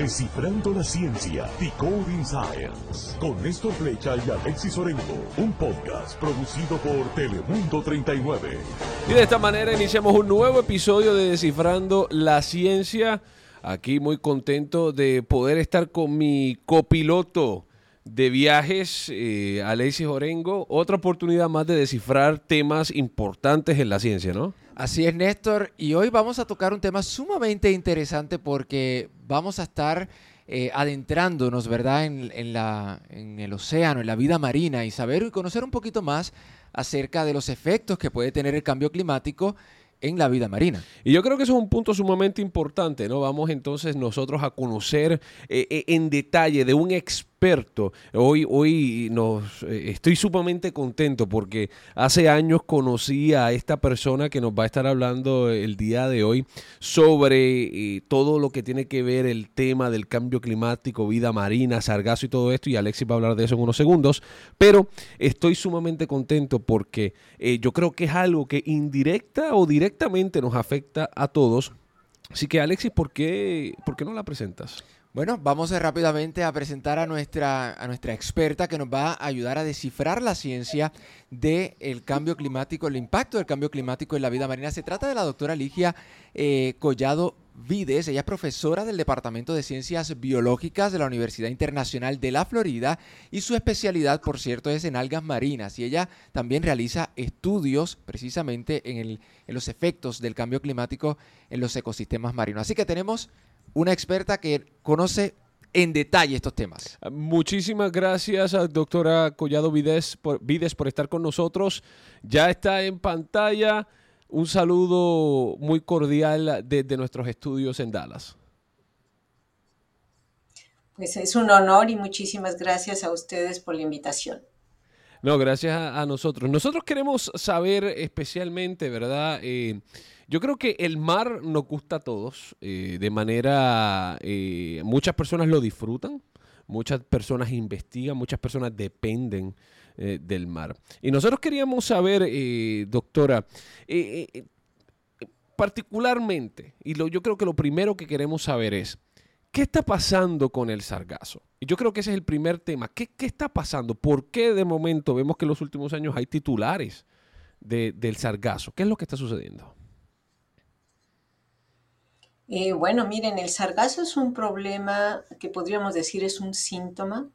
Descifrando la ciencia, Decoding Science, con Néstor Flecha y Alexis Orengo, un podcast producido por Telemundo 39. Y de esta manera iniciamos un nuevo episodio de Descifrando la ciencia. Aquí muy contento de poder estar con mi copiloto de viajes, eh, Alexis Orengo. Otra oportunidad más de descifrar temas importantes en la ciencia, ¿no? Así es, Néstor. Y hoy vamos a tocar un tema sumamente interesante porque vamos a estar eh, adentrándonos, ¿verdad?, en, el océano, en la vida marina y saber y conocer un poquito más acerca de los efectos que puede tener el cambio climático en la vida marina. Y yo creo que eso es un punto sumamente importante, ¿no? Vamos entonces nosotros a conocer eh, eh, en detalle de un experto experto. Hoy, hoy nos, eh, estoy sumamente contento porque hace años conocí a esta persona que nos va a estar hablando el día de hoy sobre eh, todo lo que tiene que ver el tema del cambio climático, vida marina, sargazo y todo esto. Y Alexis va a hablar de eso en unos segundos. Pero estoy sumamente contento porque eh, yo creo que es algo que indirecta o directamente nos afecta a todos. Así que Alexis, ¿por qué, por qué no la presentas? Bueno, vamos rápidamente a presentar a nuestra, a nuestra experta que nos va a ayudar a descifrar la ciencia del cambio climático, el impacto del cambio climático en la vida marina. Se trata de la doctora Ligia eh, Collado Vides. Ella es profesora del Departamento de Ciencias Biológicas de la Universidad Internacional de la Florida y su especialidad, por cierto, es en algas marinas. Y ella también realiza estudios precisamente en, el, en los efectos del cambio climático en los ecosistemas marinos. Así que tenemos una experta que conoce en detalle estos temas. Muchísimas gracias a doctora Collado Vides por, Vides por estar con nosotros. Ya está en pantalla. Un saludo muy cordial desde nuestros estudios en Dallas. Pues es un honor y muchísimas gracias a ustedes por la invitación. No, gracias a, nosotros. Nosotros queremos saber especialmente, ¿verdad? Eh, yo creo que el mar nos gusta a todos, eh, de manera, eh, muchas personas lo disfrutan, muchas personas investigan, muchas personas dependen eh, del mar. Y nosotros queríamos saber, doctora, particularmente, y lo, yo creo que lo primero que queremos saber es, ¿qué está pasando con el sargazo? Y yo creo que ese es el primer tema. ¿Qué, qué está pasando? ¿Por qué de momento vemos que en los últimos años hay titulares del sargazo? ¿Qué es lo que está sucediendo? Eh, bueno, miren, el sargazo es un problema que podríamos decir es un síntoma.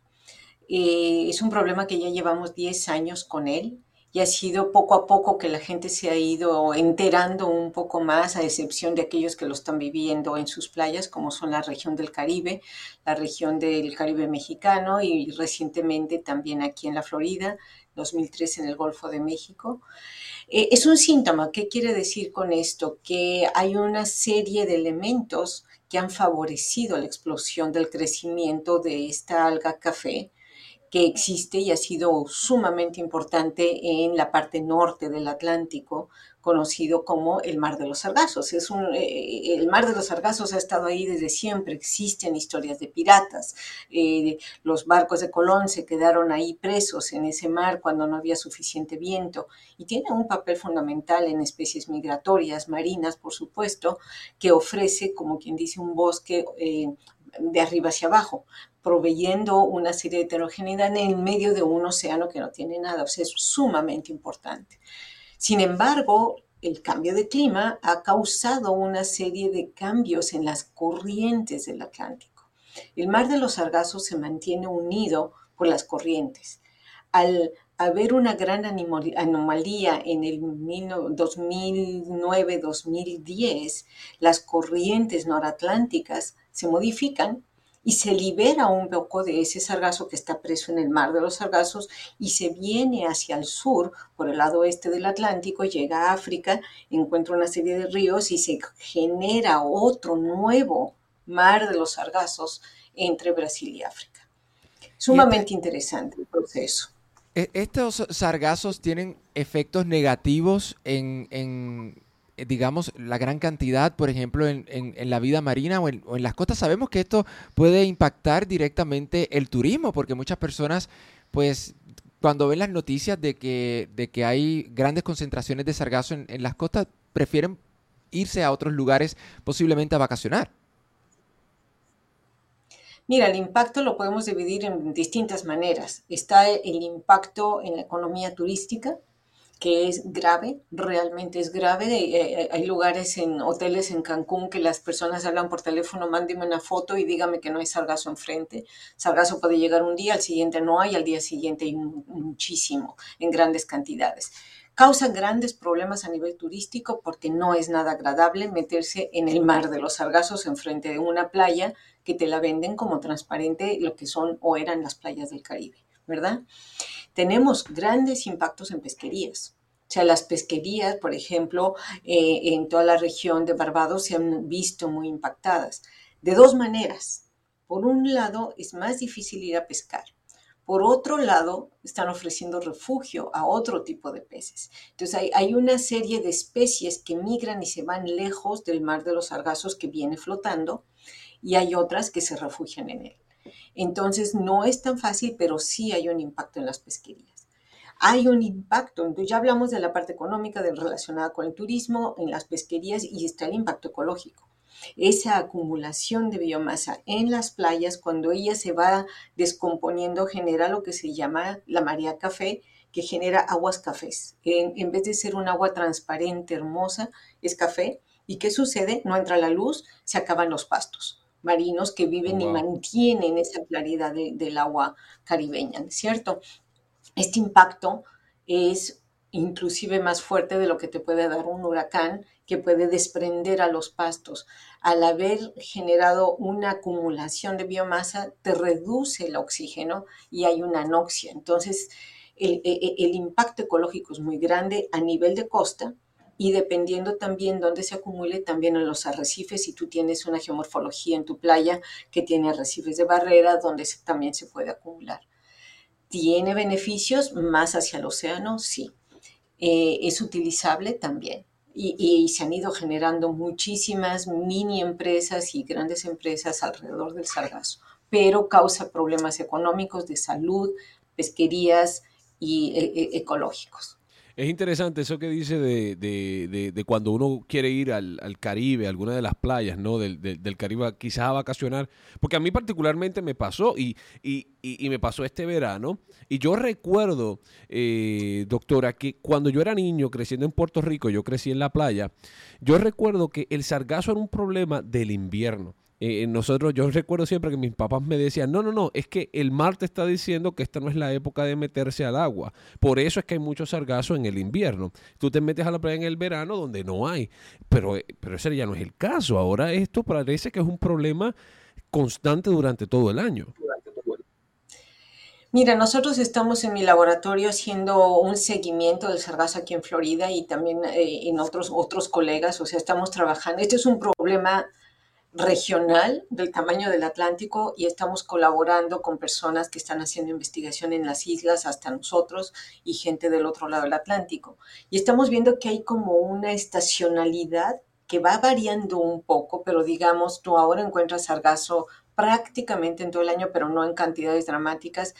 Eh, es un problema que ya llevamos 10 años con él y ha sido poco a poco que la gente se ha ido enterando un poco más, a excepción de aquellos que lo están viviendo en sus playas, como son la región del Caribe, la región del Caribe mexicano y recientemente también aquí en la Florida, 2003 en el Golfo de México. Eh, es un síntoma. ¿Qué quiere decir con esto? Que hay una serie de elementos que han favorecido la explosión del crecimiento de esta alga café que existe y ha sido sumamente importante en la parte norte del Atlántico, conocido como el Mar de los Sargazos. Es un, eh, el Mar de los Sargazos ha estado ahí desde siempre, existen historias de piratas. Eh, los barcos de Colón se quedaron ahí presos en ese mar cuando no había suficiente viento y tiene un papel fundamental en especies migratorias, marinas, por supuesto, que ofrece, como quien dice, un bosque eh, de arriba hacia abajo, proveyendo una serie de heterogeneidad en el medio de un océano que no tiene nada, o sea, es sumamente importante. Sin embargo, el cambio de clima ha causado una serie de cambios en las corrientes del Atlántico. El mar de los Sargazos se mantiene unido por las corrientes. Al haber una gran anomalía en el 2009-2010, las corrientes noratlánticas se modifican y se libera un poco de ese sargazo que está preso en el mar de los sargazos y se viene hacia el sur, por el lado oeste del Atlántico, llega a África, encuentra una serie de ríos y se genera otro nuevo mar de los sargazos entre Brasil y África. Sumamente este interesante el proceso. E, ¿Estos sargazos tienen efectos negativos en, digamos, la gran cantidad, por ejemplo, en, la vida marina o en, las costas. Sabemos que esto puede impactar directamente el turismo, porque muchas personas, pues, cuando ven las noticias de que, de que hay grandes concentraciones de sargazo en, en las costas, prefieren irse a otros lugares posiblemente a vacacionar. Mira, el impacto lo podemos dividir en distintas maneras. Está el impacto en la economía turística, que es grave, realmente es grave. Eh, eh, hay lugares en hoteles en Cancún que las personas hablan por teléfono, mándeme una foto y dígame que no hay sargazo enfrente. Sargazo puede llegar un día, al siguiente no hay, al día siguiente hay muchísimo, en grandes cantidades causa grandes problemas a nivel turístico porque no es nada agradable meterse en el mar de los sargazos enfrente de una playa que te la venden como transparente lo que son o eran las playas del Caribe, ¿verdad? Tenemos grandes impactos en pesquerías. O sea, las pesquerías, por ejemplo, eh, en toda la región de Barbados se han visto muy impactadas. De dos maneras. Por un lado, es más difícil ir a pescar por otro lado, están ofreciendo refugio a otro tipo de peces. Entonces hay, una serie de especies que migran y se van lejos del mar de los sargazos que viene flotando y hay otras que se refugian en él. Entonces no es tan fácil, pero sí hay un impacto en las pesquerías. Hay un impacto, entonces ya hablamos de la parte económica de, relacionada con el turismo, en las pesquerías y está el impacto ecológico esa acumulación de biomasa en las playas, cuando ella se va descomponiendo, genera lo que se llama la marea café, que genera aguas cafés. En, vez de ser un agua transparente, hermosa, es café. ¿Y qué sucede? No entra la luz, se acaban los pastos marinos que viven y mantienen esa claridad del agua caribeña, ¿cierto? Este impacto es inclusive más fuerte de lo que te puede dar un huracán que puede desprender a los pastos. Al haber generado una acumulación de biomasa, te reduce el oxígeno y hay una anoxia. Entonces, el, e, e, el, impacto ecológico es muy grande a nivel de costa y dependiendo también dónde se acumule, también en los arrecifes, si tú tienes una geomorfología en tu playa que tiene arrecifes de barrera, donde también se puede acumular. ¿Tiene beneficios más hacia el océano? Sí. Eh, ¿Es utilizable? También y, se han ido generando muchísimas mini empresas y grandes empresas alrededor del sargazo, pero causa problemas económicos, de salud, pesquerías y e, e, ecológicos. Es interesante eso que dice de, de, de, cuando uno quiere ir al, al, Caribe, a alguna de las playas ¿no? del, del, Caribe, quizás a vacacionar, porque a mí particularmente me pasó y, y, y, me pasó este verano. Y yo recuerdo, eh, doctora, que cuando yo era niño creciendo en Puerto Rico, yo crecí en la playa, yo recuerdo que el sargazo era un problema del invierno. Eh, nosotros, yo recuerdo siempre que mis papás me decían, no, no, no, es que el mar te está diciendo que esta no es la época de meterse al agua. Por eso es que hay mucho sargazo en el invierno. Tú te metes a la playa en el verano donde no hay. Pero, eh, pero ese ya no es el caso. Ahora esto parece que es un problema constante durante todo el año. Mira, nosotros estamos en mi laboratorio haciendo un seguimiento del sargazo aquí en Florida y también eh, en otros, otros colegas, o sea, estamos trabajando. Este es un problema regional del tamaño del Atlántico y estamos colaborando con personas que están haciendo investigación en las islas, hasta nosotros y gente del otro lado del Atlántico. Y estamos viendo que hay como una estacionalidad que va variando un poco, pero digamos, tú ahora encuentras sargazo prácticamente en todo el año, pero no en cantidades dramáticas.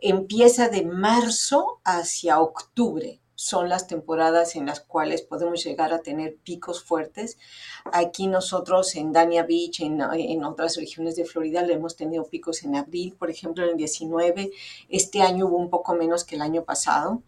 Empieza de marzo hacia octubre son las temporadas en las cuales podemos llegar a tener picos fuertes. Aquí nosotros en Dania Beach, en, en, otras regiones de Florida, le hemos tenido picos en abril, por ejemplo, en el 19. Este año hubo un poco menos que el año pasado,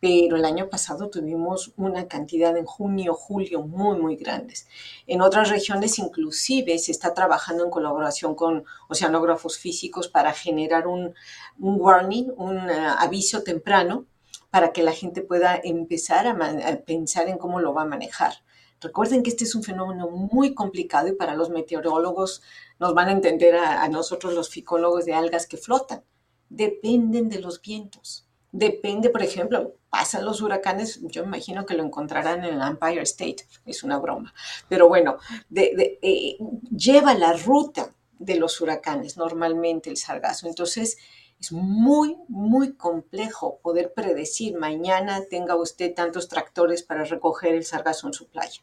pero el año pasado tuvimos una cantidad en junio, julio muy, muy grandes. En otras regiones inclusive se está trabajando en colaboración con oceanógrafos físicos para generar un, un warning, un uh, aviso temprano para que la gente pueda empezar a, pensar en cómo lo va a manejar. Recuerden que este es un fenómeno muy complicado y para los meteorólogos nos van a entender a, nosotros los ficólogos de algas que flotan. Dependen de los vientos. Depende, por ejemplo, pasan los huracanes, yo imagino que lo encontrarán en el Empire State, es una broma, pero bueno, eh, lleva la ruta de los huracanes normalmente el sargazo. Entonces, es muy, muy complejo poder predecir mañana tenga usted tantos tractores para recoger el sargazo en su playa.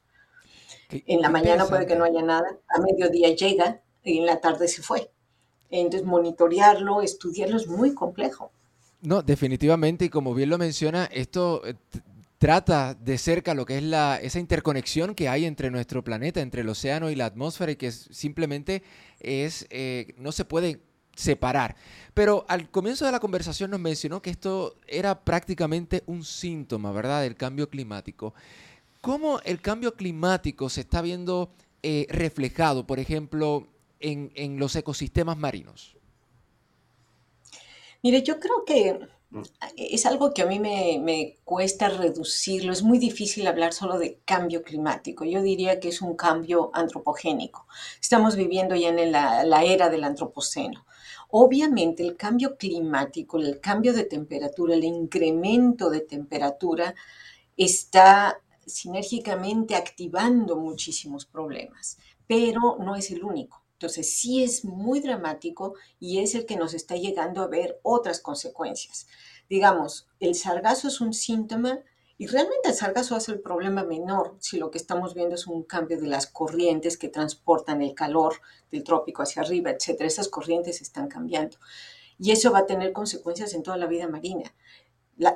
en la mañana puede que no haya nada, a mediodía llega y en la tarde se fue. Entonces, monitorearlo, estudiarlo es muy complejo. No, definitivamente, y como bien lo menciona, esto eh, trata de cerca lo que es la, esa interconexión que hay entre nuestro planeta, entre el océano y la atmósfera, y que simplemente es, eh, no se puede separar. Pero al comienzo de la conversación nos mencionó que esto era prácticamente un síntoma, ¿verdad?, del cambio climático. ¿Cómo el cambio climático se está viendo eh, reflejado, por ejemplo, en, los ecosistemas marinos? Mire, yo creo que es algo que a mí me, cuesta reducirlo. Es muy difícil hablar solo de cambio climático. Yo diría que es un cambio antropogénico. Estamos viviendo ya en la era del antropoceno. Obviamente el cambio climático, el cambio de temperatura, el incremento de temperatura está sinérgicamente activando muchísimos problemas, pero no es el único. Entonces sí es muy dramático y es el que nos está llegando a ver otras consecuencias. Digamos, el sargazo es un síntoma y realmente el sargazo es el problema menor si lo que estamos viendo es un cambio de las corrientes que transportan el calor del trópico hacia arriba, etc. Esas corrientes están cambiando y eso va a tener consecuencias en toda la vida marina.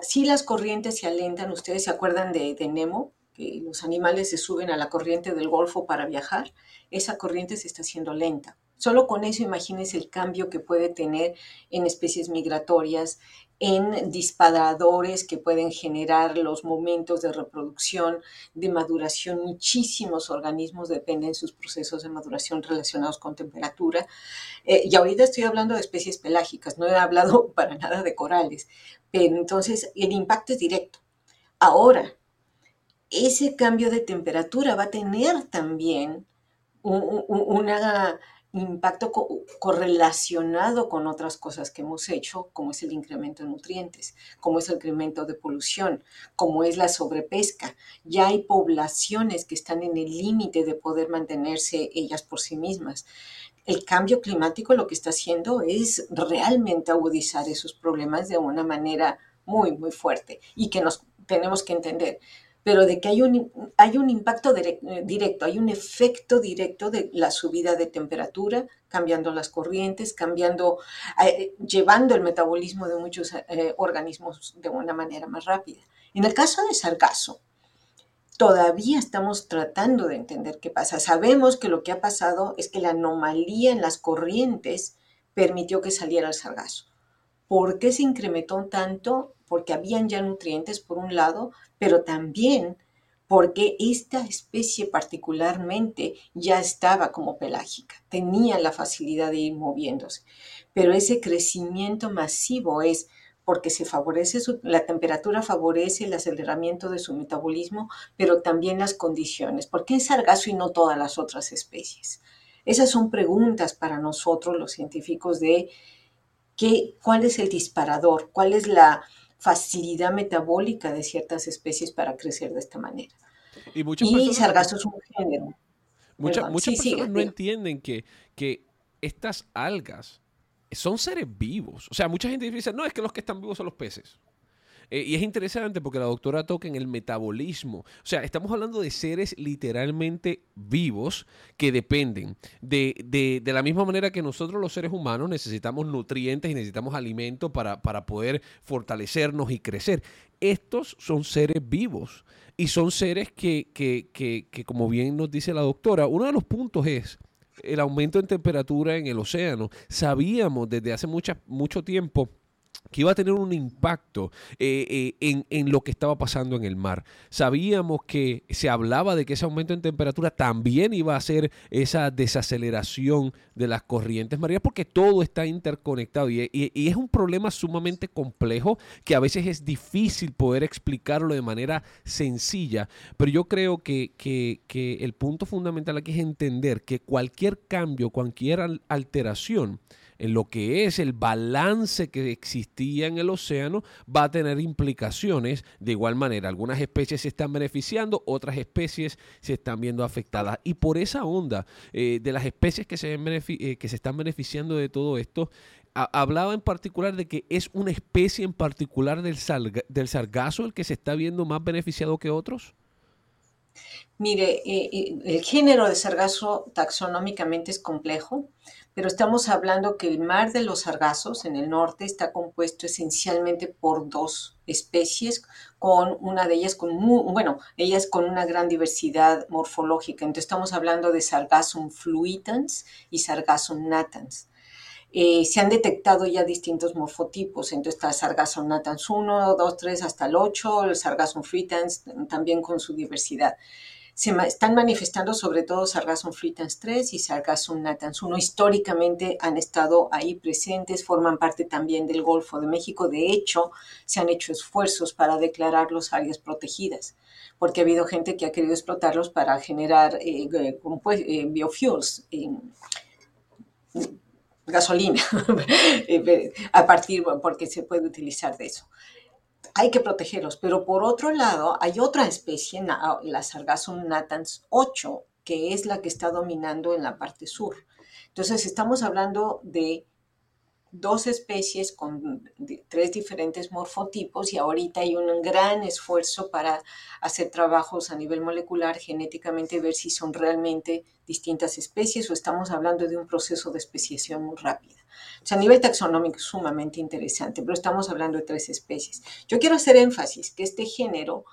si las corrientes se alentan, ustedes se acuerdan de, de Nemo, que los animales se suben a la corriente del Golfo para viajar, esa corriente se está haciendo lenta. Solo con eso imagínense el cambio que puede tener en especies migratorias, en disparadores que pueden generar los momentos de reproducción, de maduración. Muchísimos organismos dependen de sus procesos de maduración relacionados con temperatura. Eh, y ahorita estoy hablando de especies pelágicas, no he hablado para nada de corales, pero entonces el impacto es directo. Ahora, ese cambio de temperatura va a tener también un impacto correlacionado con otras cosas que hemos hecho, como es el incremento de nutrientes, como es el incremento de polución, como es la sobrepesca. Ya hay poblaciones que están en el límite de poder mantenerse ellas por sí mismas. El cambio climático lo que está haciendo es realmente agudizar esos problemas de una manera muy, muy fuerte y que nos tenemos que entender pero de que hay un, hay un impacto eh, directo, hay un efecto directo de la subida de temperatura, cambiando las corrientes, cambiando, eh, llevando el metabolismo de muchos eh, organismos de una manera más rápida. En el caso de sargazo, todavía estamos tratando de entender qué pasa. Sabemos que lo que ha pasado es que la anomalía en las corrientes permitió que saliera el sargazo. ¿Por qué se incrementó tanto? Porque habían ya nutrientes por un lado, pero también porque esta especie particularmente ya estaba como pelágica, tenía la facilidad de ir moviéndose, pero ese crecimiento masivo es porque se favorece la temperatura favorece el aceleramiento de su metabolismo, pero también las condiciones. ¿Por qué sargazo y no todas las otras especies? Esas son preguntas para nosotros los científicos de qué, cuál es el disparador, cuál es la, facilidad metabólica de ciertas especies para crecer de esta manera. Y, muchas sargazo es un género. muchas personas no entienden que, que estas algas son seres vivos. O sea, mucha gente dice, no, es que los que están vivos son los peces. Eh, y es interesante porque la doctora toca en el metabolismo. O sea, estamos hablando de seres literalmente vivos que dependen de, de, la misma manera que nosotros los seres humanos necesitamos nutrientes y necesitamos alimento para, para poder fortalecernos y crecer. Estos son seres vivos y son seres que, que, que, que, como bien nos dice la doctora, uno de los puntos es el aumento en temperatura en el océano. Sabíamos desde hace mucho tiempo que iba a tener un impacto eh, eh, en, lo que estaba pasando en el mar. Sabíamos que se hablaba de que ese aumento en temperatura también iba a ser esa desaceleración de las corrientes marinas, porque todo está interconectado y, es un problema sumamente complejo que a veces es difícil poder explicarlo de manera sencilla, pero yo creo que, que el punto fundamental aquí es entender que cualquier cambio, cualquier alteración, en lo que es el balance que existía en el océano, va a tener implicaciones de igual manera. Algunas especies se están beneficiando, otras especies se están viendo afectadas. Y por esa onda eh, de las especies que se, eh, que se están beneficiando de todo esto, hablaba en particular de que es una especie en particular del, del sargazo el que se está viendo más beneficiado que otros. Mire, eh, el género de sargazo taxonómicamente es complejo, pero estamos hablando que el mar de los sargazos en el norte está compuesto esencialmente por dos especies, con una de ellas con bueno, ellas con una gran diversidad morfológica. Entonces estamos hablando de Sargassum fluitans y Sargassum natans. Eh, se han detectado ya distintos morfotipos, entonces está Sargassum natans 1, 2, 3 hasta el 8, el Sargassum fluitans también con su diversidad se están manifestando sobre todo Sargassum fluitans 3 y Sargassum natans 1. Históricamente han estado ahí presentes, forman parte también del Golfo de México. De hecho, se han hecho esfuerzos para declarar los áreas protegidas, porque ha habido gente que ha querido explotarlos para generar eh, eh, biofuels. gasolina a partir porque se puede utilizar de eso hay que protegerlos. Pero por otro lado, hay otra especie, la Sargassum natans 8, que es la que está dominando en la parte sur. Entonces, estamos hablando de dos especies con tres diferentes morfotipos y ahorita hay un gran esfuerzo para hacer trabajos a nivel molecular, genéticamente, ver si son realmente distintas especies o estamos hablando de un proceso de especiación muy rápida. O sea, a nivel taxonómico es sumamente interesante, pero estamos hablando de tres especies. Yo quiero hacer énfasis que este género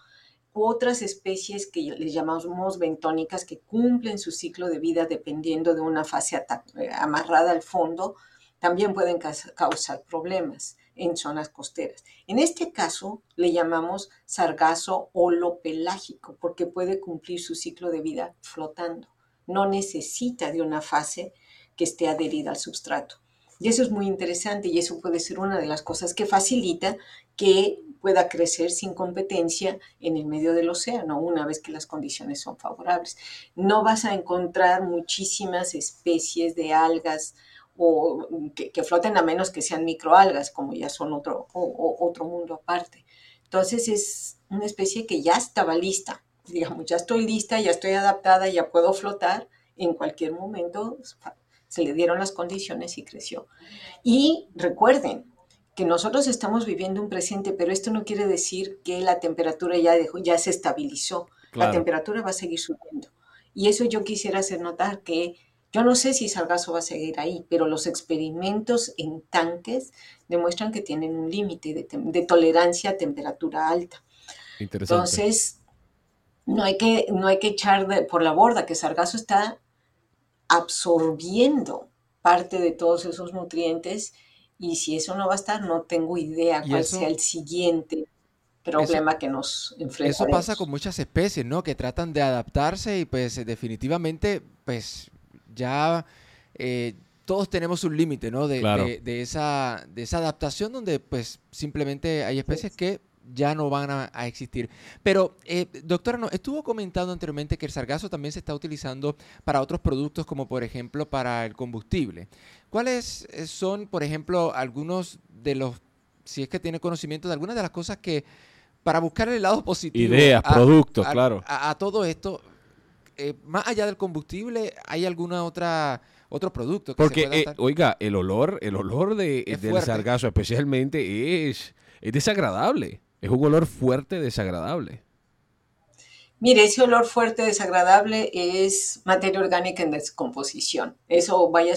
otras especies que les llamamos bentónicas que cumplen su ciclo de vida dependiendo de una fase eh, amarrada al fondo, también pueden causar problemas en zonas costeras. En este caso le llamamos sargazo holopelágico porque puede cumplir su ciclo de vida flotando. No necesita de una fase que esté adherida al substrato. Y eso es muy interesante y eso puede ser una de las cosas que facilita que pueda crecer sin competencia en el medio del océano una vez que las condiciones son favorables. No vas a encontrar muchísimas especies de algas o que, floten a menos que sean microalgas, como ya son otro, otro mundo aparte. Entonces es una especie que ya estaba lista, digamos, ya estoy lista, ya estoy adaptada, ya puedo flotar, en cualquier momento se le dieron las condiciones y creció. Y recuerden que nosotros estamos viviendo un presente, pero esto no quiere decir que la temperatura ya, dejó, ya se estabilizó. La temperatura va a seguir subiendo. Y eso yo quisiera hacer notar que yo no sé si Sargazo va a seguir ahí, pero los experimentos en tanques demuestran que tienen un límite de, tolerancia a temperatura alta. Entonces, no hay que, no hay que echar por la borda que Sargazo está absorbiendo parte de todos esos nutrientes y si eso no va a estar, no tengo idea cuál sea el siguiente problema que nos enfrentamos. Eso pasa con muchas especies, ¿no? Que tratan de adaptarse y pues definitivamente pues ya eh, todos tenemos un límite, ¿no? De, de, esa, de esa adaptación donde pues simplemente hay especies que ya no van a, existir. Pero, eh, doctora, no, estuvo comentando anteriormente que el sargazo también se está utilizando para otros productos, como por ejemplo para el combustible. ¿Cuáles eh, son, por ejemplo, algunos de los, si es que tiene conocimiento de algunas de las cosas que, para buscar el lado positivo. Ideas, productos, claro. A, todo esto, eh, más allá del combustible, ¿hay alguna otra otro producto que Porque, se oiga, el olor, el olor de, del sargazo especialmente es, es desagradable. Es un olor fuerte, desagradable. Mire, ese olor fuerte, desagradable es materia orgánica en descomposición. Eso vaya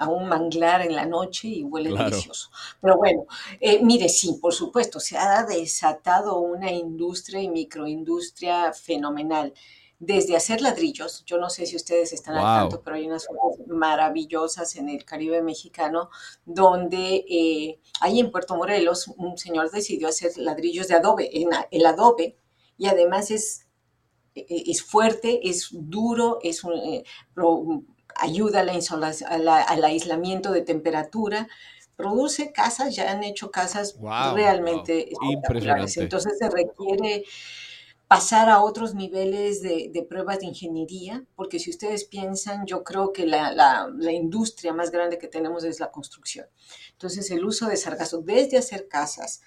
a un manglar en la noche y huele delicioso. Pero bueno, eh, mire, sí, por supuesto, se ha desatado una industria y microindustria fenomenal desde hacer ladrillos, yo no sé si ustedes están al tanto, pero hay unas zonas maravillosas en el Caribe mexicano, donde eh, ahí en Puerto Morelos un señor decidió hacer ladrillos de adobe, el adobe, y además es, e, es fuerte, es duro, es eh, ayuda al aislamiento de temperatura, produce casas, ya han hecho casas realmente espectaculares. Entonces se requiere pasar a otros niveles de, pruebas de ingeniería, porque si ustedes piensan, yo creo que la, industria más grande que tenemos es la construcción. Entonces, el uso de sargazo, desde hacer casas,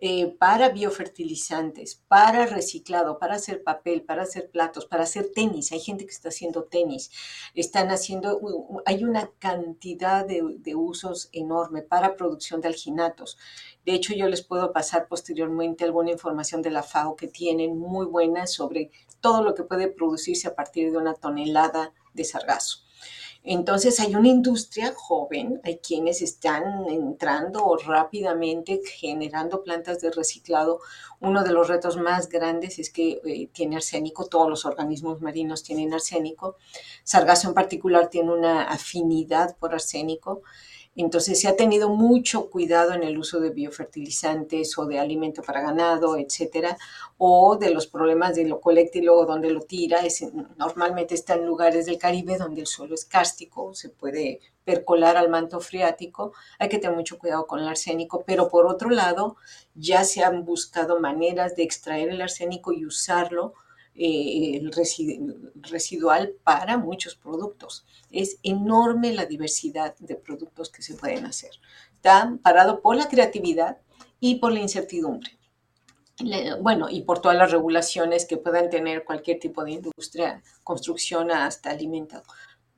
eh, para biofertilizantes, para reciclado, para hacer papel, para hacer platos, para hacer tenis. Hay gente que está haciendo tenis. Están haciendo, hay una cantidad de, de usos enorme para producción de alginatos. De hecho, yo les puedo pasar posteriormente alguna información de la FAO que tienen muy buena sobre todo lo que puede producirse a partir de una tonelada de sargazo. Entonces hay una industria joven, hay quienes están entrando rápidamente, generando plantas de reciclado. Uno de los retos más grandes es que eh, tiene arsénico, todos los organismos marinos tienen arsénico. Sargazo en particular tiene una afinidad por arsénico. Entonces se ha tenido mucho cuidado en el uso de biofertilizantes o de alimento para ganado, etcétera, o de los problemas de lo colecta y luego donde lo tira. Es, normalmente está en lugares del Caribe donde el suelo es cárstico, se puede percolar al manto freático. Hay que tener mucho cuidado con el arsénico, pero por otro lado, ya se han buscado maneras de extraer el arsénico y usarlo eh, el residual para muchos productos. Es enorme la diversidad de productos que se pueden hacer. Está parado por la creatividad y por la incertidumbre. bueno, y por todas las regulaciones que puedan tener cualquier tipo de industria, construcción hasta alimentado.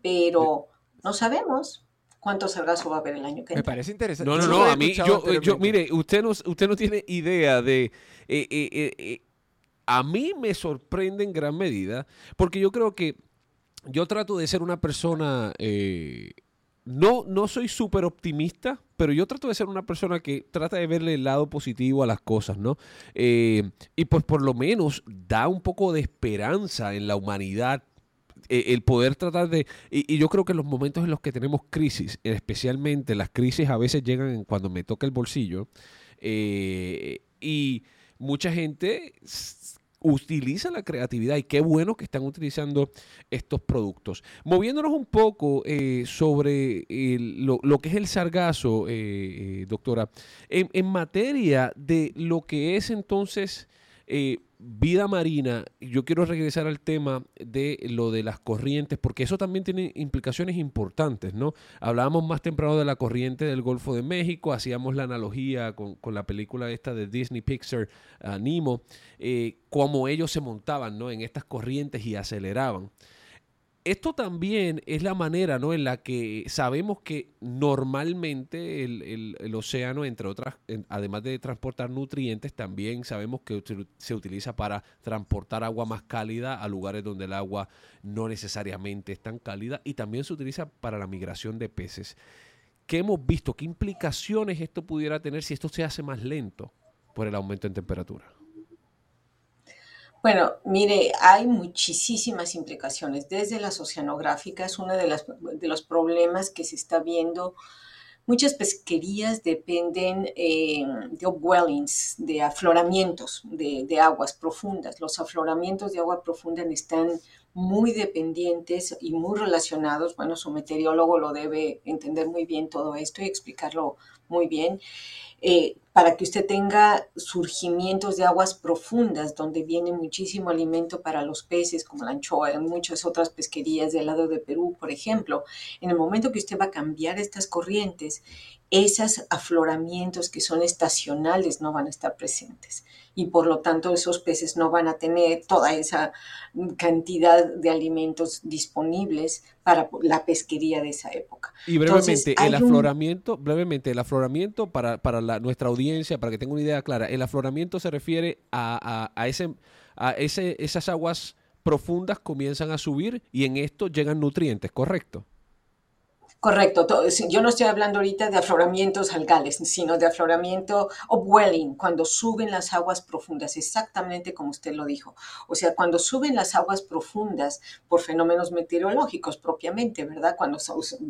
Pero no sabemos, cuánto sargazo va a haber el año que viene. Me parece interesante. No, no, no, a mí, yo, mire, usted no, usted no tiene idea de eh, eh, a mí me sorprende en gran medida, porque yo creo que yo trato de ser una persona, eh, no, no soy súper optimista, pero yo trato de ser una persona que trata de verle el lado positivo a las cosas, ¿no? Eh, y pues por lo menos da un poco de esperanza en la humanidad eh, el poder tratar de... Y, yo creo que en los momentos en los que tenemos crisis, especialmente las crisis a veces llegan cuando me toca el bolsillo, y mucha gente utiliza la creatividad y qué bueno que están utilizando estos productos. Moviéndonos un poco eh, sobre lo, que es el sargazo, eh, eh, doctora, en, en, materia de lo que es entonces vida marina, yo quiero regresar al tema de lo de las corrientes, porque eso también tiene implicaciones importantes, ¿no? Hablábamos más temprano de la corriente del Golfo de México, hacíamos la analogía con, la película esta de Disney Pixar, uh, Nemo, eh, cómo ellos se montaban, ¿no? En estas corrientes y aceleraban esto también es la manera ¿no? en la que sabemos que normalmente el, océano, entre otras, además de transportar nutrientes, también sabemos que se utiliza para transportar agua más cálida a lugares donde el agua no necesariamente es tan cálida y también se utiliza para la migración de peces. ¿Qué hemos visto? ¿Qué implicaciones esto pudiera tener si esto se hace más lento por el aumento en temperatura? Bueno, mire, hay muchísimas implicaciones. Desde las oceanográficas, uno de, de los problemas que se está viendo, muchas pesquerías dependen eh, de upwellings, de afloramientos de, de, aguas profundas. Los afloramientos de agua profunda están muy dependientes y muy relacionados. Bueno, su meteorólogo lo debe entender muy bien todo esto y explicarlo muy bien. Eh, para que usted tenga surgimientos de aguas profundas donde viene muchísimo alimento para los peces, como la anchoa, en muchas otras pesquerías del lado de Perú, por ejemplo. En el momento que usted va a cambiar estas corrientes, esos afloramientos que son estacionales no van a estar presentes y por lo tanto esos peces no van a tener toda esa cantidad de alimentos disponibles para la pesquería de esa época. Y brevemente, el afloramiento, brevemente, el afloramiento para, para nuestra audiencia, para que tenga una idea clara, el afloramiento se refiere a, a, ese, a ese, esas aguas profundas comienzan a subir y en esto llegan nutrientes, ¿correcto? Correcto. Yo no estoy hablando ahorita de afloramientos algales, sino de afloramiento upwelling, cuando suben las aguas profundas, exactamente como usted lo dijo. O sea, cuando suben las aguas profundas por fenómenos meteorológicos propiamente, ¿verdad? Cuando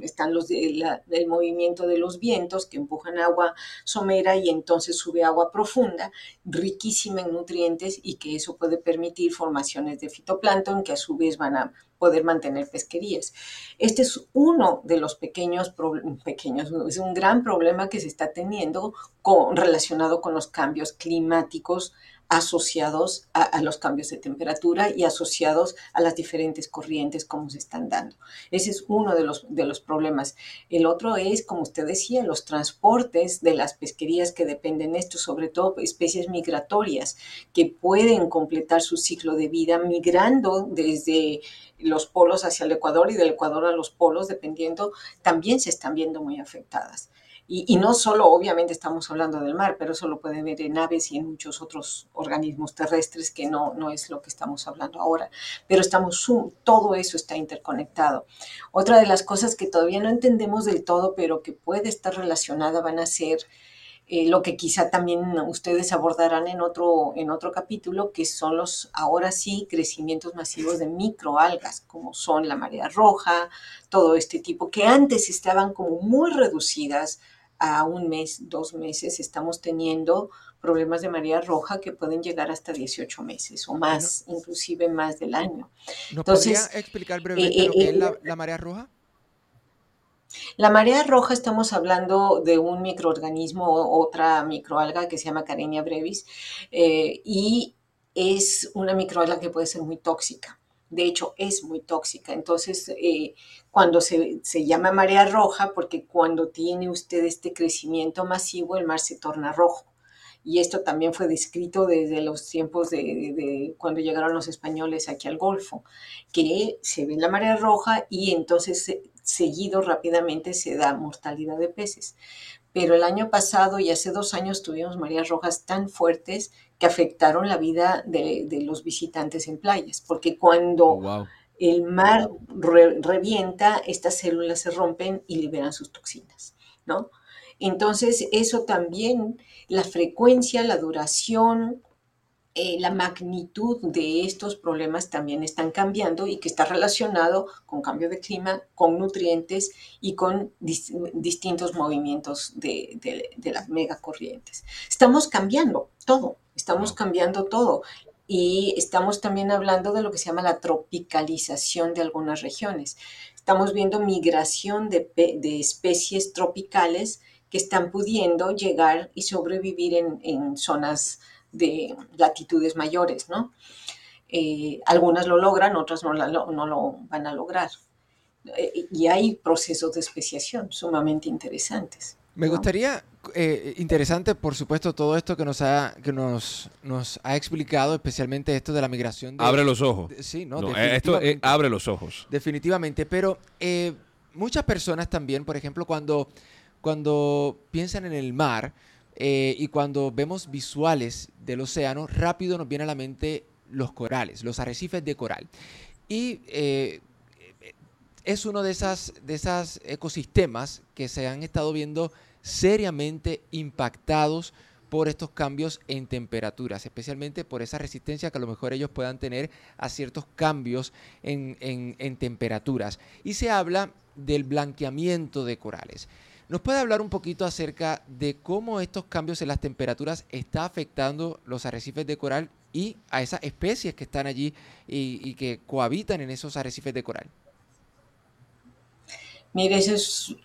están los el movimiento de los vientos que empujan agua somera y entonces sube agua profunda, riquísima en nutrientes y que eso puede permitir formaciones de fitoplancton que a su vez van a poder mantener pesquerías. Este es uno de los pequeños, pequeños, es un gran problema que se está teniendo con, relacionado con los cambios climáticos asociados a, los cambios de temperatura y asociados a las diferentes corrientes como se están dando. Ese es uno de los, de los problemas. El otro es, como usted decía, los transportes de las pesquerías que dependen de esto, sobre todo especies migratorias que pueden completar su ciclo de vida migrando desde los polos hacia el Ecuador y del Ecuador a los polos, dependiendo, también se están viendo muy afectadas. Y, no solo, obviamente, estamos hablando del mar, pero eso lo pueden ver en aves y en muchos otros organismos terrestres, que no, no es lo que estamos hablando ahora. Pero estamos, todo eso está interconectado. Otra de las cosas que todavía no entendemos del todo, pero que puede estar relacionada, van a ser eh, lo que quizá también ustedes abordarán en otro, en otro capítulo, que son los, ahora sí, crecimientos masivos de microalgas, como son la marea roja, todo este tipo, que antes estaban como muy reducidas a un mes, dos meses, estamos teniendo problemas de marea roja que pueden llegar hasta 18 meses o más, inclusive más del año. ¿Nos podría explicar brevemente eh, lo que es eh, la, marea roja? La marea roja estamos hablando de un microorganismo, otra microalga que se llama Carenia brevis, eh, y es una microalga que puede ser muy tóxica. De hecho, es muy tóxica. Entonces, cuando se, llama marea roja, porque cuando tiene usted este crecimiento masivo, el mar se torna rojo. Y esto también fue descrito desde los tiempos de, cuando llegaron los españoles aquí al Golfo, que se ve la marea roja y entonces seguido rápidamente se da mortalidad de peces. Pero el año pasado y hace dos años tuvimos mareas rojas tan fuertes que afectaron la vida de, los visitantes en playas, porque cuando... Oh, el mar revienta, estas células se rompen y liberan sus toxinas, ¿no? Entonces, eso también, la frecuencia, la duración, eh, la magnitud de estos problemas también están cambiando y que está relacionado con cambio de clima, con nutrientes y con distintos movimientos de, de, las megacorrientes. Estamos cambiando todo, estamos cambiando todo y estamos también hablando de lo que se llama la tropicalización de algunas regiones. Estamos viendo migración de, especies tropicales que están pudiendo llegar y sobrevivir en, zonas de latitudes mayores, ¿no? Eh, algunas lo logran, otras no, no lo van a lograr. Eh, y hay procesos de especiación sumamente interesantes. Me gustaría, eh, interesante por supuesto todo esto que nos ha, que nos, nos ha explicado, especialmente esto de la migración. abre los ojos. sí, ¿no? Esto eh, abre los ojos. Definitivamente, pero muchas personas también, por ejemplo, cuando, cuando piensan en el mar y cuando vemos visuales del océano, rápido nos viene a la mente los corales, los arrecifes de coral. Y es uno de esas, de ecosistemas que se han estado viendo seriamente impactados por estos cambios en temperaturas, especialmente por esa resistencia que a lo mejor ellos puedan tener a ciertos cambios en, temperaturas. Y se habla del blanqueamiento de corales. ¿Nos puede hablar un poquito acerca de cómo estos cambios en las temperaturas está afectando los arrecifes de coral y a esas especies que están allí y, que cohabitan en esos arrecifes de coral? Mire, eso es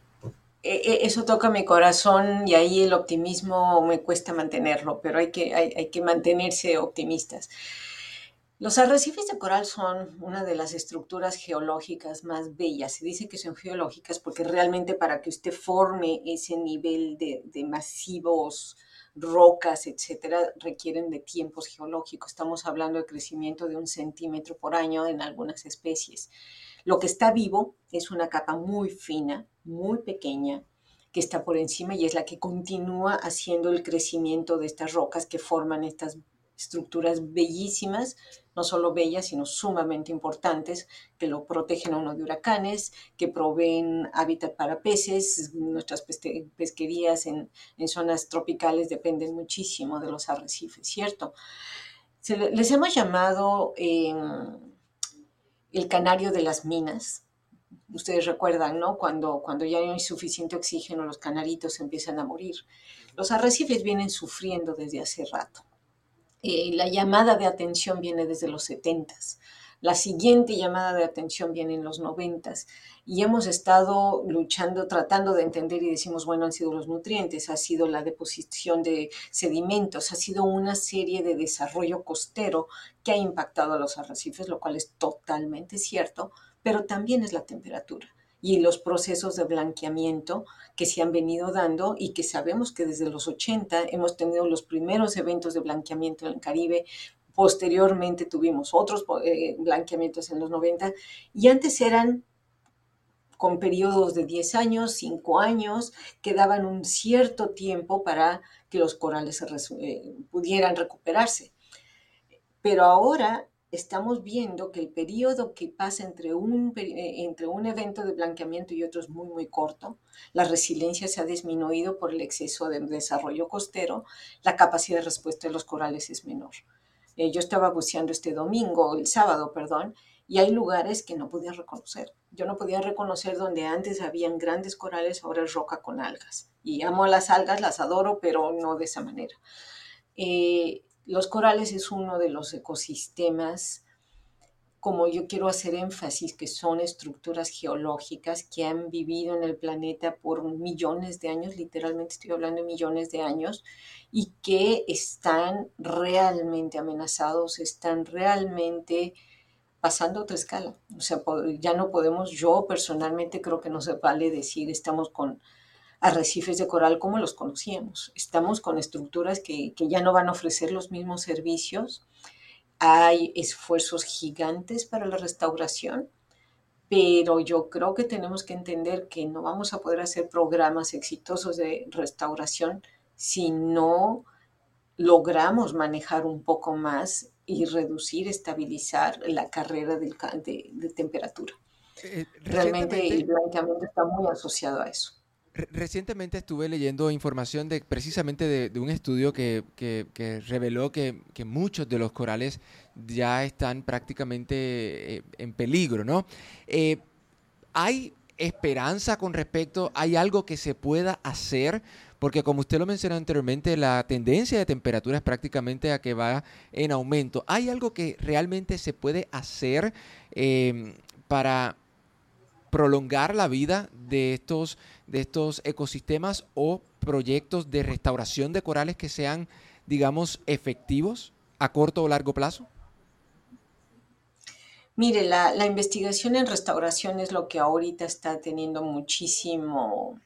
e, e, eso toca mi corazón y ahí el optimismo me cuesta mantenerlo, pero hay que, hay, que mantenerse optimistas. Los arrecifes de coral son una de las estructuras geológicas más bellas. Se dice que son geológicas porque realmente para que usted forme ese nivel de, de masivos, rocas, etcétera, requieren de tiempos geológicos. Estamos hablando de crecimiento de un centímetro por año en algunas especies. Lo que está vivo es una capa muy fina, muy pequeña, que está por encima y es la que continúa haciendo el crecimiento de estas rocas que forman estas estructuras bellísimas, no solo bellas, sino sumamente importantes, que lo protegen a uno de huracanes, que proveen hábitat para peces. Nuestras pesquerías en, zonas tropicales dependen muchísimo de los arrecifes, ¿cierto? les hemos llamado... Em, el canario de las minas. Ustedes recuerdan, ¿no? Cuando, cuando ya no hay suficiente oxígeno, los canaritos empiezan a morir. Los arrecifes vienen sufriendo desde hace rato. Eh, la llamada de atención viene desde los 70 La siguiente llamada de atención viene en los noventas y hemos estado luchando, tratando de entender y decimos, bueno, han sido los nutrientes, ha sido la deposición de sedimentos, ha sido una serie de desarrollo costero que ha impactado a los arrecifes, lo cual es totalmente cierto, pero también es la temperatura y los procesos de blanqueamiento que se han venido dando y que sabemos que desde los 80 hemos tenido los primeros eventos de blanqueamiento en el Caribe, posteriormente tuvimos otros eh, blanqueamientos en los 90 y antes eran con periodos de 10 años, 5 años, que daban un cierto tiempo para que los corales eh, pudieran recuperarse. Pero ahora estamos viendo que el periodo que pasa entre un, eh, entre un evento de blanqueamiento y otro es muy, muy corto. La resiliencia se ha disminuido por el exceso de desarrollo costero. La capacidad de respuesta de los corales es menor. Eh, yo estaba buceando este domingo, el sábado, perdón, y hay lugares que no podía reconocer. Yo no podía reconocer donde antes habían grandes corales, ahora es roca con algas. Y amo a las algas, las adoro, pero no de esa manera. Eh, los corales es uno de los ecosistemas, como yo quiero hacer énfasis, que son estructuras geológicas que han vivido en el planeta por millones de años, literalmente estoy hablando de millones de años, y que están realmente amenazados, están realmente pasando otra escala. O sea, ya no podemos, yo personalmente creo que no se vale decir estamos con arrecifes de coral como los conocíamos. Estamos con estructuras que, ya no van a ofrecer los mismos servicios. Hay esfuerzos gigantes para la restauración, pero yo creo que tenemos que entender que no vamos a poder hacer programas exitosos de restauración si no logramos manejar un poco más y reducir, estabilizar la carrera de, de temperatura. Eh, Realmente el blanqueamiento está muy asociado a eso. Recientemente estuve leyendo información de precisamente de, un estudio que, reveló que, muchos de los corales ya están prácticamente eh, en peligro, ¿no? Eh, ¿Hay esperanza con respecto, hay algo que se pueda hacer? Porque como usted lo mencionó anteriormente, la tendencia de temperatura es prácticamente a que va en aumento. ¿Hay algo que realmente se puede hacer eh, para prolongar la vida de estos, de estos ecosistemas o proyectos de restauración de corales que sean, digamos, efectivos a corto o largo plazo? Mire, la, investigación en restauración es lo que ahorita está teniendo muchísimo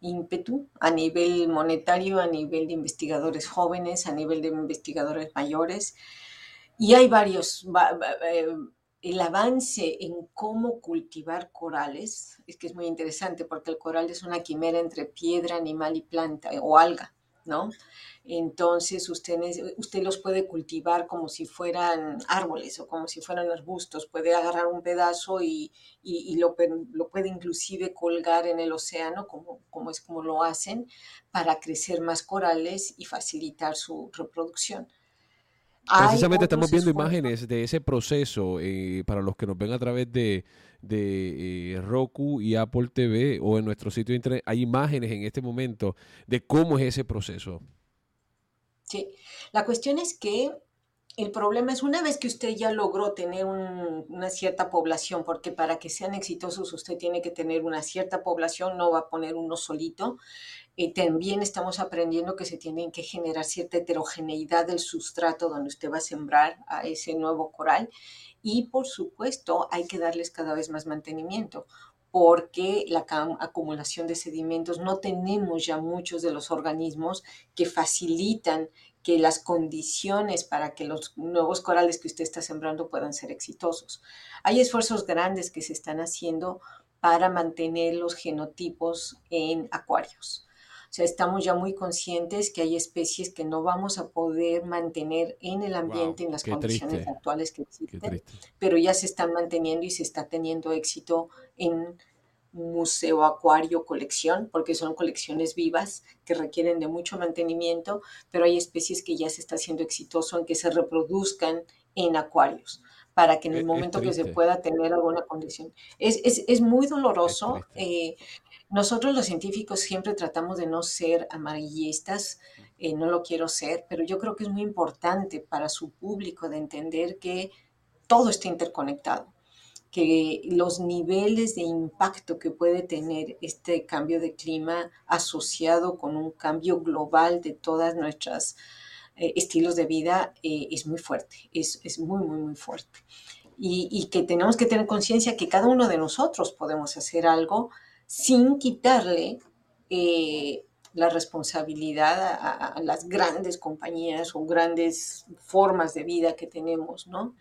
ímpetu a nivel monetario, a nivel de investigadores jóvenes, a nivel de investigadores mayores. Y hay varios, eh, el avance en cómo cultivar corales, es que es muy interesante porque el coral es una quimera entre piedra, animal y planta o alga, ¿no? Entonces usted, usted los puede cultivar como si fueran árboles o como si fueran arbustos, puede agarrar un pedazo y, lo, lo, puede inclusive colgar en el océano, como, como es como lo hacen, para crecer más corales y facilitar su reproducción. Precisamente estamos viendo imágenes de ese proceso eh, para los que nos ven a través de, eh, Roku y Apple TV o en nuestro sitio de internet. Hay imágenes en este momento de cómo es ese proceso. Sí, la cuestión es que el problema es una vez que usted ya logró tener una cierta población, porque para que sean exitosos usted tiene que tener una cierta población, no va a poner uno solito. Eh, también estamos aprendiendo que se tiene que generar cierta heterogeneidad del sustrato donde usted va a sembrar a ese nuevo coral. Y por supuesto hay que darles cada vez más mantenimiento porque la acumulación de sedimentos no tenemos ya muchos de los organismos que facilitan que las condiciones para que los nuevos corales que usted está sembrando puedan ser exitosos. Hay esfuerzos grandes que se están haciendo para mantener los genotipos en acuarios. O sea, estamos ya muy conscientes que hay especies que no vamos a poder mantener en el ambiente en las condiciones actuales que existen, pero ya se están manteniendo y se está teniendo éxito en museo, acuario, colección, porque son colecciones vivas que requieren de mucho mantenimiento, pero hay especies que ya se está haciendo exitoso en que se reproduzcan en acuarios para que en el momento que se pueda tener alguna condición. Es, es, es muy doloroso. Eh, nosotros los científicos siempre tratamos de no ser amarillistas, eh, no lo quiero ser, pero yo creo que es muy importante para su público de entender que todo está interconectado, que los niveles de impacto que puede tener este cambio de clima asociado con un cambio global de todas nuestras eh, estilos de vida eh, es muy fuerte, es, es, muy, muy, muy fuerte. Y, y que tenemos que tener conciencia que cada uno de nosotros podemos hacer algo sin quitarle eh, la responsabilidad a, las grandes compañías o grandes formas de vida que tenemos, ¿no?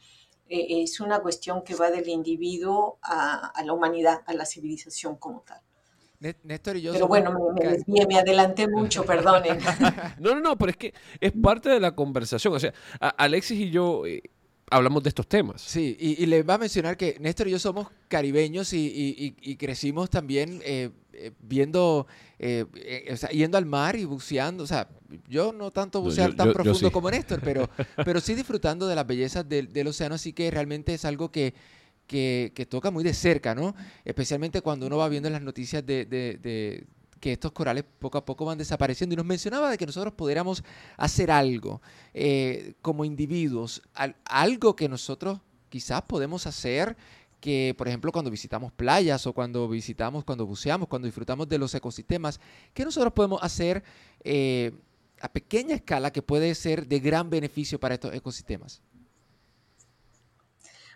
Eh, es una cuestión que va del individuo a, la humanidad, a la civilización como tal. Néstor y yo. Pero bueno, me, me, adelanté mucho, perdonen. no, no, no, pero es que es parte de la conversación. O sea, Alexis y yo eh, hablamos de estos temas. Sí, y, le va a mencionar que Néstor y yo somos caribeños y, crecimos también eh, eh, viendo, eh, o sea, yendo al mar y buceando. O sea, yo no tanto bucear tan profundo como Néstor, pero, pero sí disfrutando de las bellezas del, océano, así que realmente es algo que, que, toca muy de cerca, ¿no? Especialmente cuando uno va viendo las noticias de, que estos corales poco a poco van desapareciendo. Y nos mencionaba de que nosotros pudiéramos hacer algo eh, como individuos, algo que nosotros quizás podemos hacer por ejemplo, cuando visitamos playas o cuando visitamos, cuando buceamos, cuando disfrutamos de los ecosistemas, que nosotros podemos hacer eh, a pequeña escala que puede ser de gran beneficio para estos ecosistemas.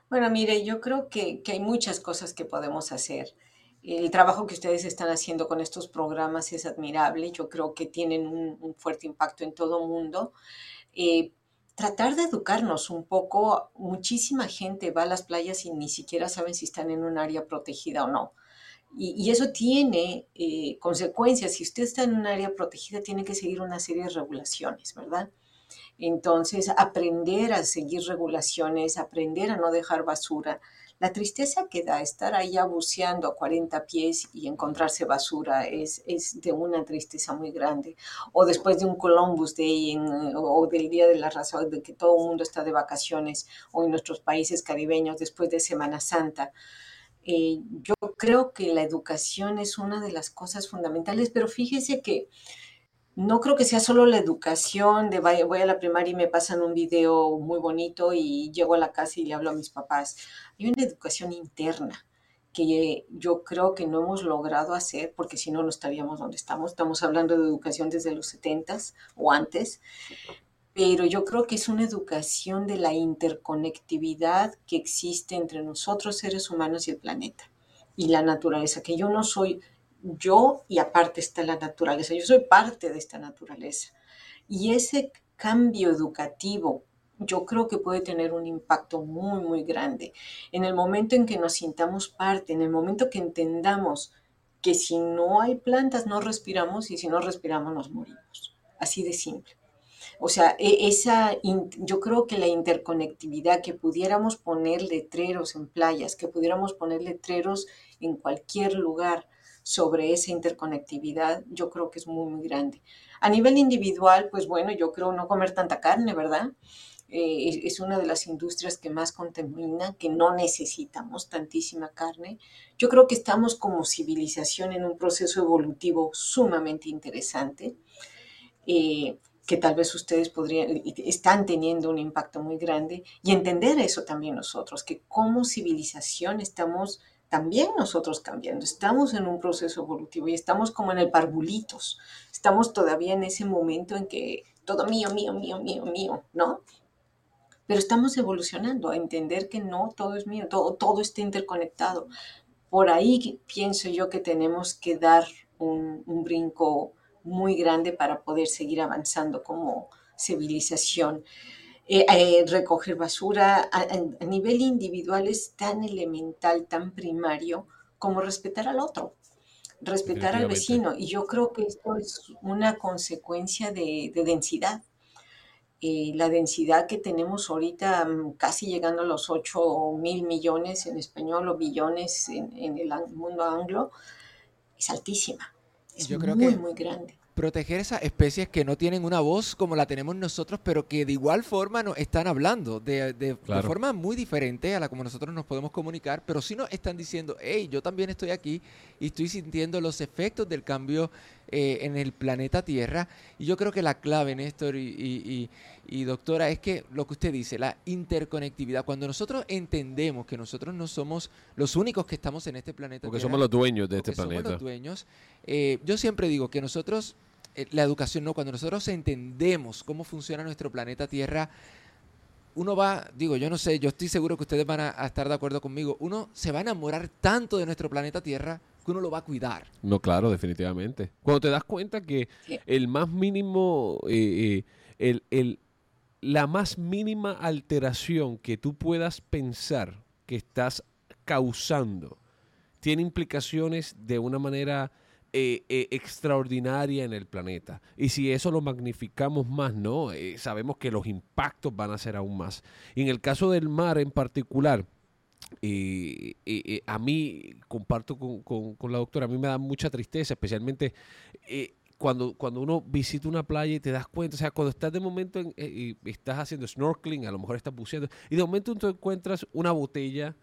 Bueno, mire, yo creo que, que hay muchas cosas que podemos hacer. El trabajo que ustedes están haciendo con estos programas es admirable. Yo creo que tienen un, fuerte impacto en todo el mundo. Eh, tratar de educarnos un poco. Muchísima gente va a las playas y ni siquiera saben si están en un área protegida o no. Y, eso tiene eh, consecuencias. Si usted está en un área protegida, tiene que seguir una serie de regulaciones, ¿verdad? Entonces, aprender a seguir regulaciones, aprender a no dejar basura, la tristeza que da estar ahí buceando a 40 pies y encontrarse basura es, es de una tristeza muy grande. O después de un Columbus Day o del Día de la Razón, de que todo el mundo está de vacaciones, o en nuestros países caribeños después de Semana Santa. Eh, yo creo que la educación es una de las cosas fundamentales, pero fíjese que no creo que sea solo la educación de voy a la primaria y me pasan un video muy bonito y llego a la casa y le hablo a mis papás. Hay una educación interna que yo creo que no hemos logrado hacer porque si no no estaríamos donde estamos. Estamos hablando de educación desde los 70 o antes, pero yo creo que es una educación de la interconectividad que existe entre nosotros seres humanos y el planeta y la naturaleza, que yo no soy yo y aparte está la naturaleza. Yo soy parte de esta naturaleza. Y ese cambio educativo yo creo que puede tener un impacto muy, muy grande. En el momento en que nos sintamos parte, en el momento que entendamos que si no hay plantas no respiramos y si no respiramos nos morimos. Así de simple. O sea, e, esa, yo creo que la interconectividad, que pudiéramos poner letreros en playas, que pudiéramos poner letreros en cualquier lugar, sobre esa interconectividad, yo creo que es muy, muy grande. A nivel individual, pues bueno, yo creo no comer tanta carne, ¿verdad? Eh, es una de las industrias que más contamina, que no necesitamos tantísima carne. Yo creo que estamos como civilización en un proceso evolutivo sumamente interesante, eh, que tal vez ustedes podrían, están teniendo un impacto muy grande, y entender eso también nosotros, que como civilización estamos también nosotros cambiando. Estamos en un proceso evolutivo y estamos como en el parvulitos. Estamos todavía en ese momento en que todo mío, mío, mío, mío, mío, ¿no? Pero estamos evolucionando a entender que no todo es mío, todo, todo está interconectado. Por ahí pienso yo que tenemos que dar un, un brinco muy grande para poder seguir avanzando como civilización. Eh, eh, recoger basura a, nivel individual es tan elemental, tan primario como respetar al otro, respetar al vecino. Y yo creo que esto es una consecuencia de, densidad. Eh, la densidad que tenemos ahorita, mm, casi llegando a los 8 mil millones en español o billones en, el mundo anglo, es altísima. Es muy, muy grande proteger esas especies que no tienen una voz como la tenemos nosotros, pero que de igual forma nos están hablando, de, de, forma muy diferente a la como nosotros nos podemos comunicar, pero sí nos están diciendo, hey, yo también estoy aquí y estoy sintiendo los efectos del cambio eh, en el planeta Tierra. Y yo creo que la clave, Néstor y, y, doctora, es que lo que usted dice, la interconectividad. Cuando nosotros entendemos que nosotros no somos los únicos que estamos en este planeta porque somos los dueños de este planeta. Somos los dueños. Eh, yo siempre digo que nosotros, eh, la educación no, cuando nosotros entendemos cómo funciona nuestro planeta Tierra, uno va, digo, yo no sé, yo estoy seguro que ustedes van a, estar de acuerdo conmigo, uno se va a enamorar tanto de nuestro planeta Tierra que uno lo va a cuidar. No, claro, definitivamente. Cuando te das cuenta que el más mínimo, eh, eh, el, la más mínima alteración que tú puedas pensar que estás causando tiene implicaciones de una manera eh, eh, extraordinaria en el planeta. Y si eso lo magnificamos más, ¿no? Eh, sabemos que los impactos van a ser aún más. Y en el caso del mar en particular, a mí, comparto con, la doctora, a mí me da mucha tristeza, especialmente cuando, cuando uno visita una playa y te das cuenta, o sea, cuando estás de momento y estás haciendo snorkeling, a lo mejor estás buceando, y de momento tú encuentras una botella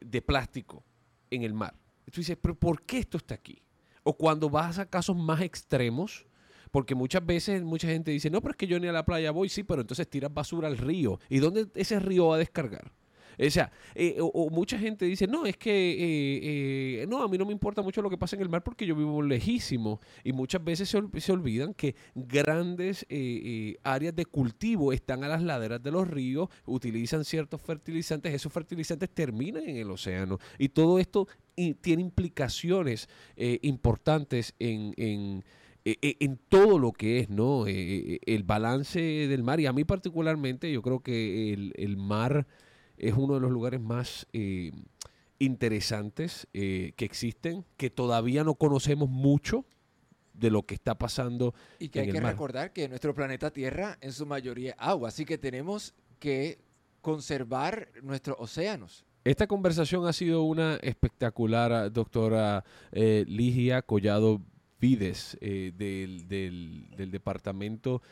de plástico en el mar. Y tú dices, pero ¿por qué esto está aquí? O cuando vas a casos más extremos, porque muchas veces mucha gente dice, no, pero es que yo ni a la playa voy, sí, pero entonces tiras basura al río. ¿Y dónde ese río va a descargar? O sea, eh, o, mucha gente dice, no, es que, eh, eh, no, a mí no me importa mucho lo que pasa en el mar porque yo vivo lejísimo. Y muchas veces se, olvidan que grandes áreas de cultivo están a las laderas de los ríos, utilizan ciertos fertilizantes, esos fertilizantes terminan en el océano. Y todo esto tiene implicaciones importantes en, en en todo lo que es no el balance del mar y a mí particularmente yo creo que el, el mar es uno de los lugares más eh, interesantes eh, que existen, que todavía no conocemos mucho de lo que está pasando. Y que hay que recordar que nuestro planeta Tierra en su mayoría es agua, así que tenemos que conservar nuestros océanos. Esta conversación ha sido una espectacular, doctora eh, Ligia Collado Vides, del, del, del Departamento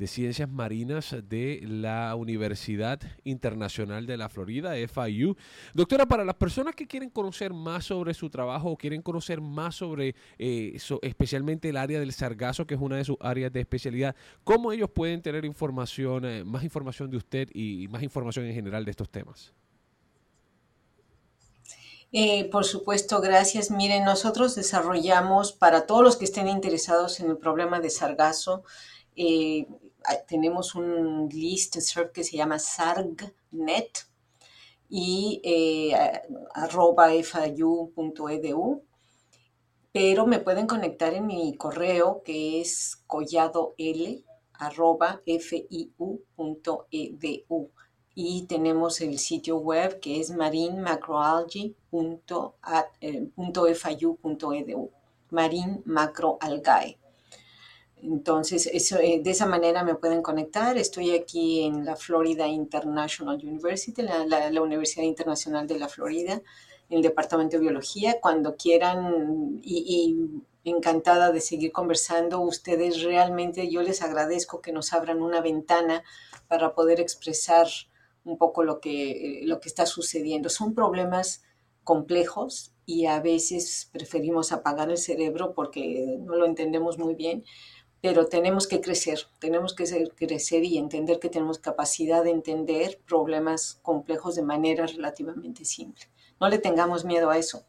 de Ciencias Marinas de la Universidad Internacional de la Florida, FIU. Doctora, para las personas que quieren conocer más sobre su trabajo o quieren conocer más sobre eh, especialmente el área del sargazo, que es una de sus áreas de especialidad, ¿cómo ellos pueden tener información, eh, más información de usted y, más información en general de estos temas? Eh, por supuesto, gracias. Miren, nosotros desarrollamos para todos los que estén interesados en el problema de sargazo, tenemos un list serve que se llama sargnet y eh, arroba fiu.edu, pero me pueden conectar en mi correo que es collado l arroba fiu.edu y tenemos el sitio web que es marinmacroalgae.fiu.edu, eh, marine macroalgae. Entonces, eso, eh, de esa manera me pueden conectar. Estoy aquí en la Florida International University, la, Universidad Internacional de la Florida, en el Departamento de Biología. Cuando quieran y, encantada de seguir conversando, ustedes realmente yo les agradezco que nos abran una ventana para poder expresar un poco lo que, lo que está sucediendo. Son problemas complejos y a veces preferimos apagar el cerebro porque no lo entendemos muy bien pero tenemos que crecer, tenemos que crecer y entender que tenemos capacidad de entender problemas complejos de manera relativamente simple. No le tengamos miedo a eso.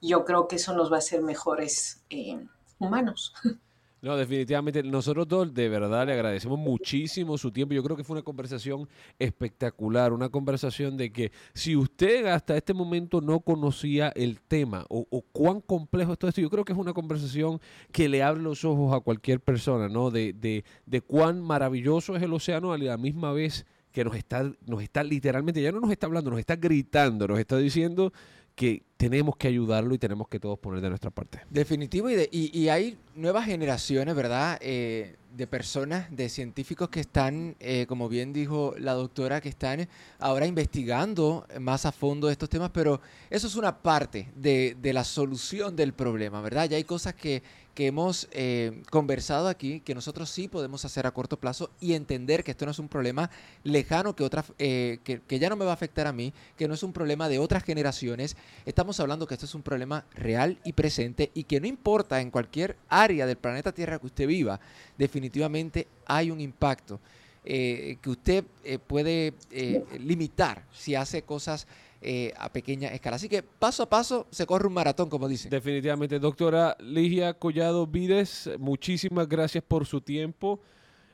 Yo creo que eso nos va a hacer mejores eh, humanos. No, definitivamente. Nosotros dos de verdad le agradecemos muchísimo su tiempo. Yo creo que fue una conversación espectacular, una conversación de que si usted hasta este momento no conocía el tema o, cuán complejo es todo esto, yo creo que es una conversación que le abre los ojos a cualquier persona, ¿no? De, de, de cuán maravilloso es el océano a la misma vez que nos está, nos está literalmente, ya no nos está hablando, nos está gritando, nos está diciendo que tenemos que ayudarlo y tenemos que todos poner de nuestra parte. Definitivo, y, y, hay nuevas generaciones, ¿verdad? Eh, de personas, de científicos que están, eh, como bien dijo la doctora, que están ahora investigando más a fondo estos temas, pero eso es una parte de, de la solución del problema, ¿verdad? Ya hay cosas que, que hemos eh, conversado aquí, que nosotros sí podemos hacer a corto plazo y entender que esto no es un problema lejano que, otra, eh, que, que, ya no me va a afectar a mí, que no es un problema de otras generaciones. Estamos hablando que esto es un problema real y presente y que no importa en cualquier área del planeta Tierra que usted viva, definitivamente hay un impacto. Eh, que usted puede limitar si hace cosas eh, a pequeña escala. Así que paso a paso se corre un maratón, como dice. Definitivamente, doctora Ligia Collado Vides, muchísimas gracias por su tiempo.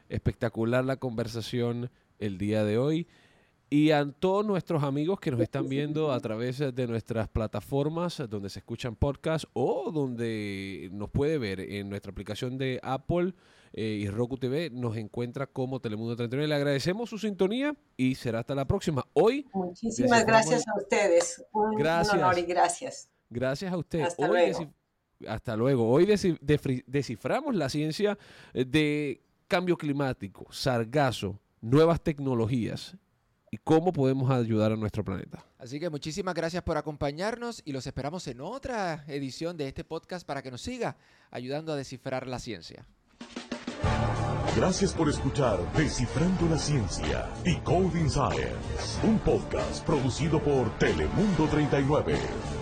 Espectacular la conversación el día de hoy. Y a todos nuestros amigos que nos están viendo a través de nuestras plataformas donde se escuchan podcasts o donde nos puede ver en nuestra aplicación de Apple eh, y Roku TV, nos encuentra como Telemundo 39. Le agradecemos su sintonía y será hasta la próxima. Hoy. Muchísimas gracias a ustedes. Un, gracias. honor y gracias. Gracias a usted. Hasta luego. Hasta luego. Hoy desciframos la ciencia eh, de cambio climático, sargazo, nuevas tecnologías y cómo podemos ayudar a nuestro planeta. Así que muchísimas gracias por acompañarnos y los esperamos en otra edición de este podcast para que nos siga ayudando a descifrar la ciencia. Gracias por escuchar Descifrando la Ciencia, Decoding Science, un podcast producido por Telemundo 39.